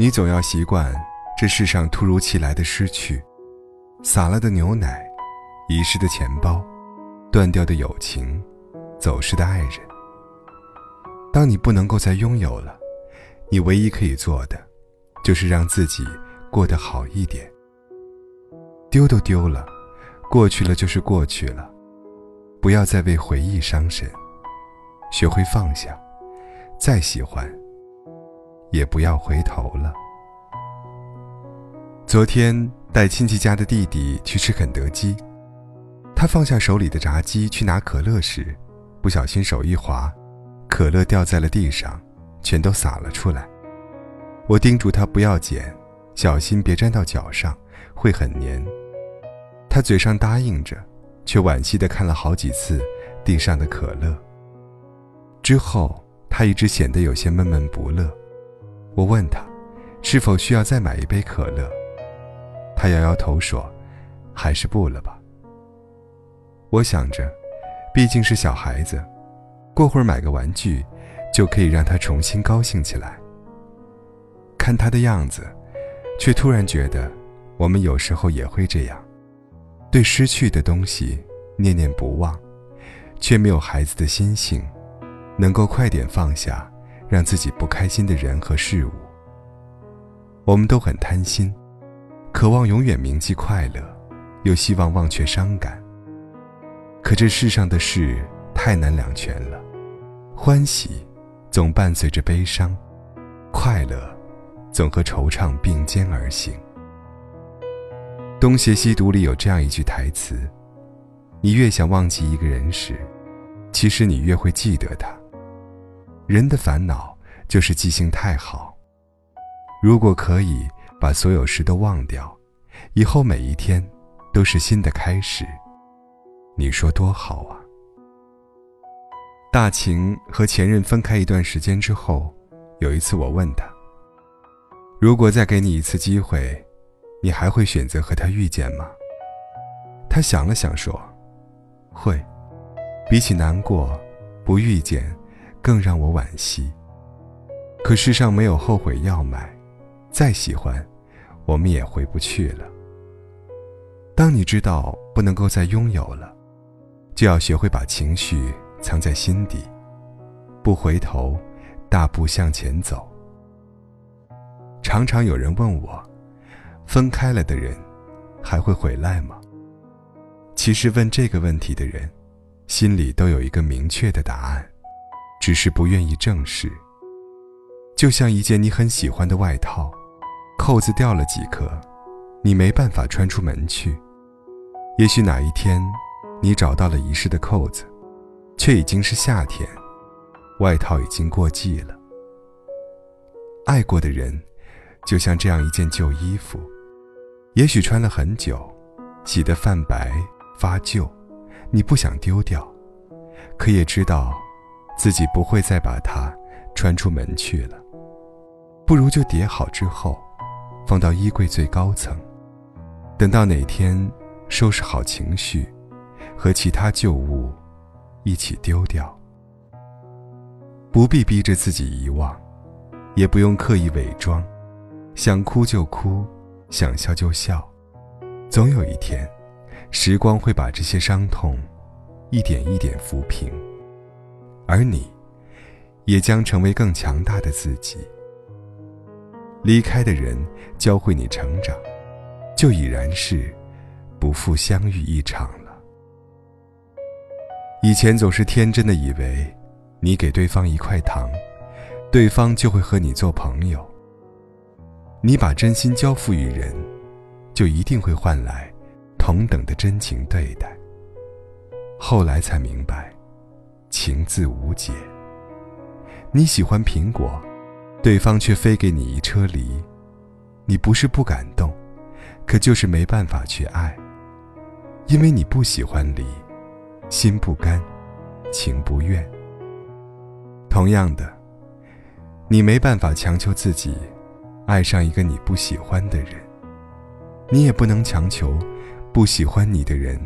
你总要习惯这世上突如其来的失去，洒了的牛奶，遗失的钱包，断掉的友情，走失的爱人。当你不能够再拥有了，你唯一可以做的，就是让自己过得好一点。丢都丢了，过去了就是过去了，不要再为回忆伤神，学会放下，再喜欢。也不要回头了。昨天带亲戚家的弟弟去吃肯德基，他放下手里的炸鸡去拿可乐时，不小心手一滑，可乐掉在了地上，全都洒了出来。我叮嘱他不要捡，小心别沾到脚上，会很黏。他嘴上答应着，却惋惜地看了好几次地上的可乐。之后，他一直显得有些闷闷不乐。我问他，是否需要再买一杯可乐？他摇摇头说：“还是不了吧。”我想着，毕竟是小孩子，过会儿买个玩具，就可以让他重新高兴起来。看他的样子，却突然觉得，我们有时候也会这样，对失去的东西念念不忘，却没有孩子的心性，能够快点放下。让自己不开心的人和事物，我们都很贪心，渴望永远铭记快乐，又希望忘却伤感。可这世上的事太难两全了，欢喜总伴随着悲伤，快乐总和惆怅并肩而行。《东邪西毒》里有这样一句台词：“你越想忘记一个人时，其实你越会记得他。”人的烦恼就是记性太好。如果可以把所有事都忘掉，以后每一天都是新的开始，你说多好啊！大晴和前任分开一段时间之后，有一次我问他：“如果再给你一次机会，你还会选择和他遇见吗？”他想了想说：“会，比起难过，不遇见。”更让我惋惜。可世上没有后悔药买，再喜欢，我们也回不去了。当你知道不能够再拥有了，就要学会把情绪藏在心底，不回头，大步向前走。常常有人问我，分开了的人还会回来吗？其实问这个问题的人，心里都有一个明确的答案。只是不愿意正视。就像一件你很喜欢的外套，扣子掉了几颗，你没办法穿出门去。也许哪一天，你找到了遗失的扣子，却已经是夏天，外套已经过季了。爱过的人，就像这样一件旧衣服，也许穿了很久，洗得泛白发旧，你不想丢掉，可也知道。自己不会再把它穿出门去了，不如就叠好之后，放到衣柜最高层，等到哪天收拾好情绪，和其他旧物一起丢掉。不必逼着自己遗忘，也不用刻意伪装，想哭就哭，想笑就笑，总有一天，时光会把这些伤痛一点一点抚平。而你，也将成为更强大的自己。离开的人教会你成长，就已然是不负相遇一场了。以前总是天真的以为，你给对方一块糖，对方就会和你做朋友。你把真心交付于人，就一定会换来同等的真情对待。后来才明白。情字无解。你喜欢苹果，对方却非给你一车梨，你不是不感动，可就是没办法去爱，因为你不喜欢梨，心不甘，情不愿。同样的，你没办法强求自己爱上一个你不喜欢的人，你也不能强求不喜欢你的人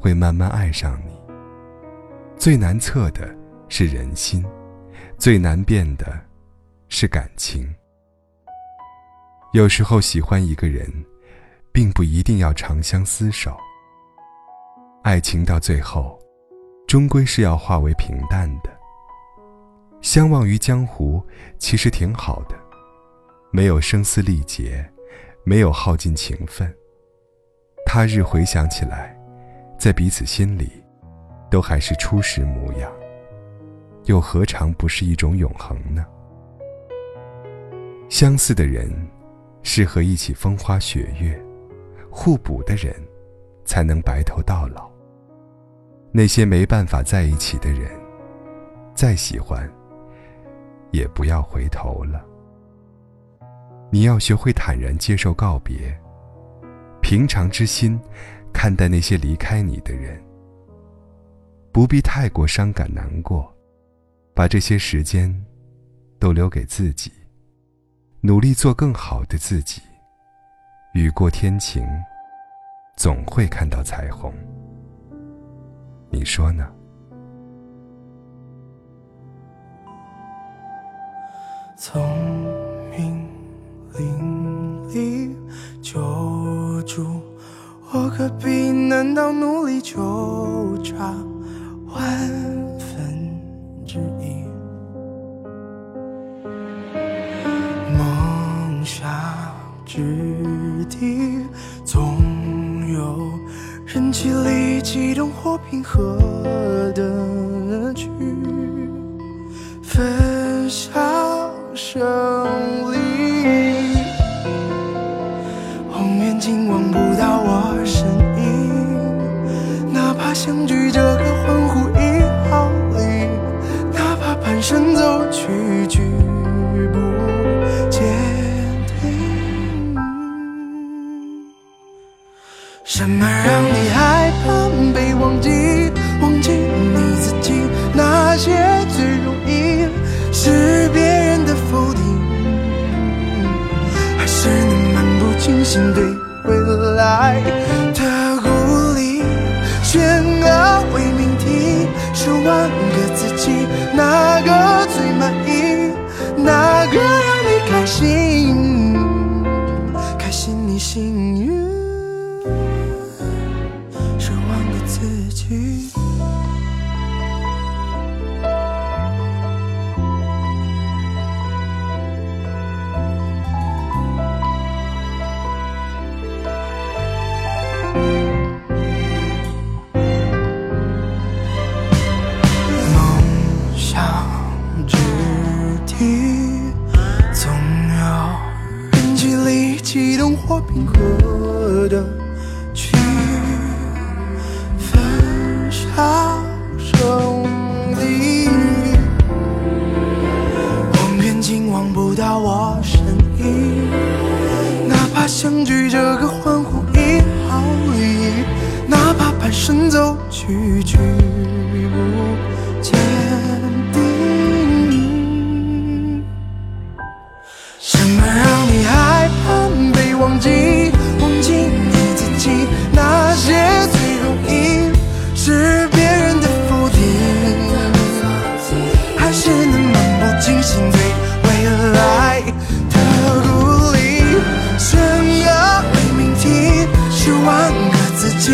会慢慢爱上你。最难测的是人心，最难变的是感情。有时候喜欢一个人，并不一定要长相厮守。爱情到最后，终归是要化为平淡的。相忘于江湖，其实挺好的，没有声嘶力竭，没有耗尽情分。他日回想起来，在彼此心里，都还是初时模样。又何尝不是一种永恒呢？相似的人，适合一起风花雪月；互补的人，才能白头到老。那些没办法在一起的人，再喜欢，也不要回头了。你要学会坦然接受告别，平常之心看待那些离开你的人，不必太过伤感难过。把这些时间都留给自己，努力做更好的自己。雨过天晴，总会看到彩虹。你说呢？聪明伶俐救助我，何必难道努力就梦想之地，总有人气力激动或平和的去分享胜利。望远镜望不到我身影，哪怕相聚这身走去，举步坚定。什么让你害怕被忘记？忘记你自己，那些最容易是别人的否定，还是你漫不经心对未来的鼓励？选个为命题，十万哪个让你开心？开心你幸运，是万个自己。梦想着或平和的去分享胜利，望远镜望不到我身影，哪怕相距这个欢呼一毫厘，哪怕半生走去举步坚定，什么让？忘记，忘记你自己，那些最容易是别人的否定，还是能漫不经心对未来的鼓励？选个伪命题，十万个自己，